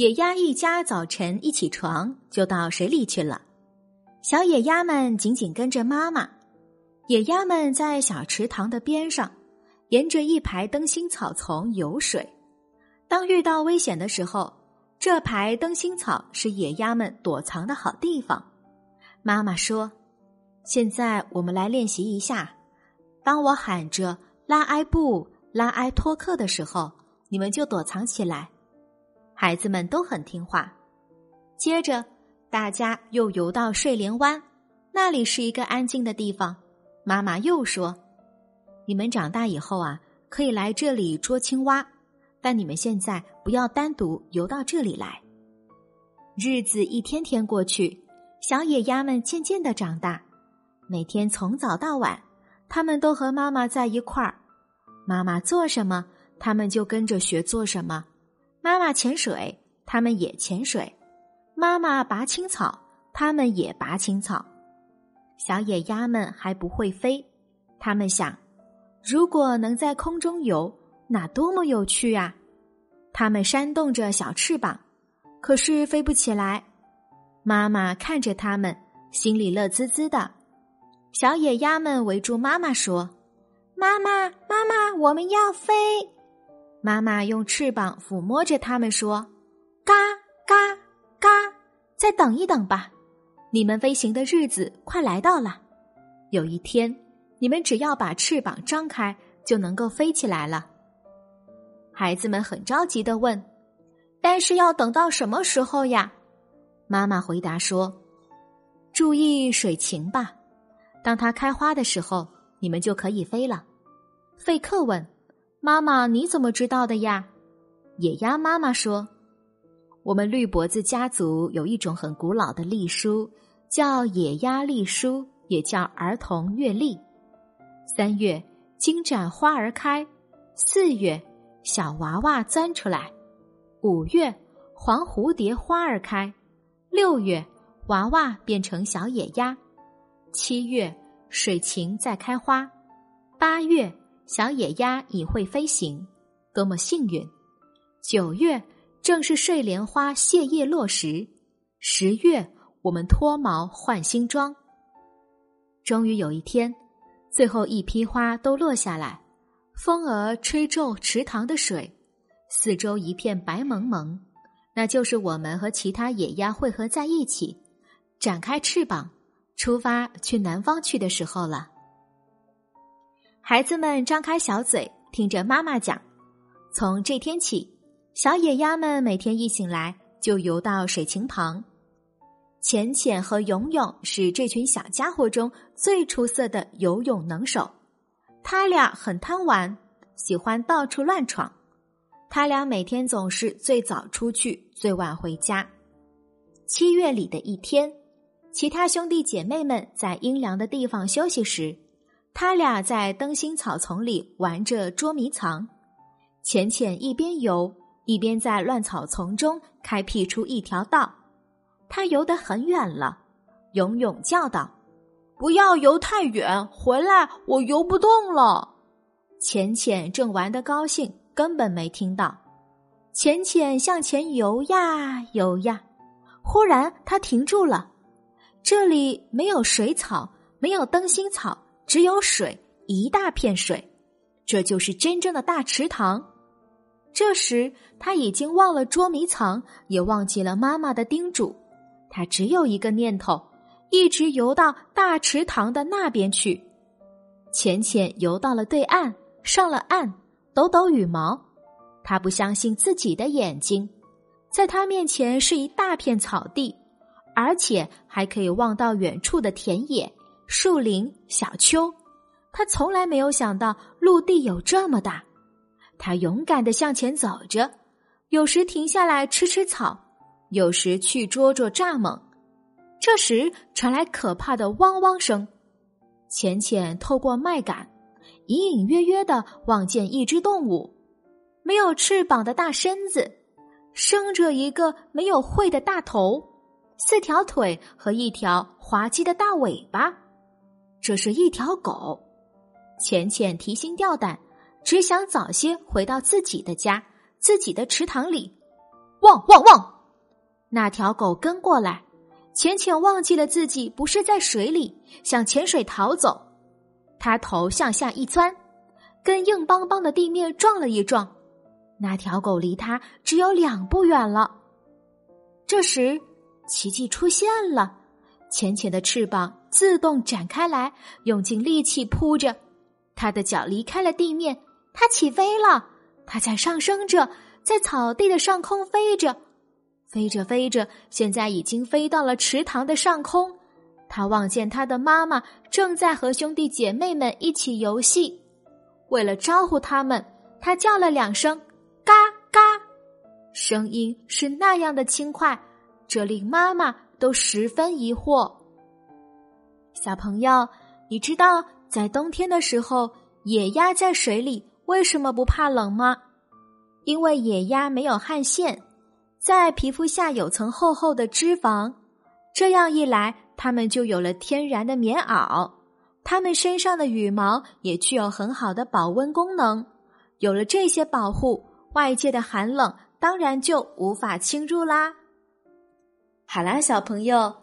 野鸭一家早晨一起床就到水里去了，小野鸭们紧紧跟着妈妈。野鸭们在小池塘的边上，沿着一排灯芯草丛游水。当遇到危险的时候，这排灯芯草是野鸭们躲藏的好地方。妈妈说：“现在我们来练习一下，当我喊着拉埃布、拉埃托克的时候，你们就躲藏起来。”孩子们都很听话。接着，大家又游到睡莲湾，那里是一个安静的地方。妈妈又说：“你们长大以后啊，可以来这里捉青蛙，但你们现在不要单独游到这里来。”日子一天天过去，小野鸭们渐渐的长大，每天从早到晚，他们都和妈妈在一块儿。妈妈做什么，他们就跟着学做什么。妈妈潜水，他们也潜水；妈妈拔青草，他们也拔青草。小野鸭们还不会飞，他们想：如果能在空中游，那多么有趣啊！它们扇动着小翅膀，可是飞不起来。妈妈看着它们，心里乐滋滋的。小野鸭们围住妈妈说：“妈妈，妈妈，我们要飞！”妈妈用翅膀抚摸着它们，说：“嘎嘎嘎，再等一等吧，你们飞行的日子快来到了。有一天，你们只要把翅膀张开，就能够飞起来了。”孩子们很着急的问：“但是要等到什么时候呀？”妈妈回答说：“注意水情吧，当它开花的时候，你们就可以飞了。”费克问。妈妈，你怎么知道的呀？野鸭妈妈说：“我们绿脖子家族有一种很古老的历书，叫野鸭历书，也叫儿童月历。三月，金盏花儿开；四月，小娃娃钻出来；五月，黄蝴蝶花儿开；六月，娃娃变成小野鸭；七月，水芹在开花；八月。”小野鸭已会飞行，多么幸运！九月正是睡莲花谢叶落时，十月我们脱毛换新装。终于有一天，最后一批花都落下来，风儿吹皱池塘的水，四周一片白蒙蒙，那就是我们和其他野鸭汇合在一起，展开翅膀，出发去南方去的时候了。孩子们张开小嘴，听着妈妈讲。从这天起，小野鸭们每天一醒来就游到水情旁。浅浅和勇勇是这群小家伙中最出色的游泳能手。他俩很贪玩，喜欢到处乱闯。他俩每天总是最早出去，最晚回家。七月里的一天，其他兄弟姐妹们在阴凉的地方休息时。他俩在灯芯草丛里玩着捉迷藏，浅浅一边游一边在乱草丛中开辟出一条道。他游得很远了，勇勇叫道：“不要游太远，回来我游不动了。”浅浅正玩得高兴，根本没听到。浅浅向前游呀游呀，忽然他停住了。这里没有水草，没有灯芯草。只有水，一大片水，这就是真正的大池塘。这时他已经忘了捉迷藏，也忘记了妈妈的叮嘱。他只有一个念头，一直游到大池塘的那边去。浅浅游到了对岸，上了岸，抖抖羽毛。他不相信自己的眼睛，在他面前是一大片草地，而且还可以望到远处的田野。树林、小丘，他从来没有想到陆地有这么大。他勇敢的向前走着，有时停下来吃吃草，有时去捉捉蚱蜢。这时传来可怕的汪汪声，浅浅透过麦秆，隐隐约约的望见一只动物，没有翅膀的大身子，生着一个没有喙的大头，四条腿和一条滑稽的大尾巴。这是一条狗。浅浅提心吊胆，只想早些回到自己的家，自己的池塘里。汪汪汪！那条狗跟过来。浅浅忘记了自己不是在水里，想潜水逃走。他头向下一钻，跟硬邦邦的地面撞了一撞。那条狗离他只有两步远了。这时，奇迹出现了，浅浅的翅膀自动展开来，用尽力气扑着。他的脚离开了地面，他起飞了。他在上升着，在草地的上空飞着。飞着飞着，现在已经飞到了池塘的上空。他望见他的妈妈正在和兄弟姐妹们一起游戏。为了招呼他们，他叫了两声“嘎嘎”，声音是那样的轻快，这令妈妈都十分疑惑。小朋友，你知道在冬天的时候，野鸭在水里为什么不怕冷吗？因为野鸭没有汗腺。在皮肤下有层厚厚的脂肪，这样一来，它们就有了天然的棉袄。它们身上的羽毛也具有很好的保温功能。有了这些保护，外界的寒冷当然就无法侵入啦。好啦，小朋友，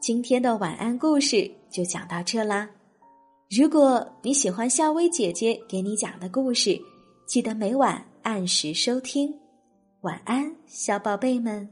今天的晚安故事就讲到这啦。如果你喜欢夏薇姐姐给你讲的故事，记得每晚按时收听。晚安，小宝贝们。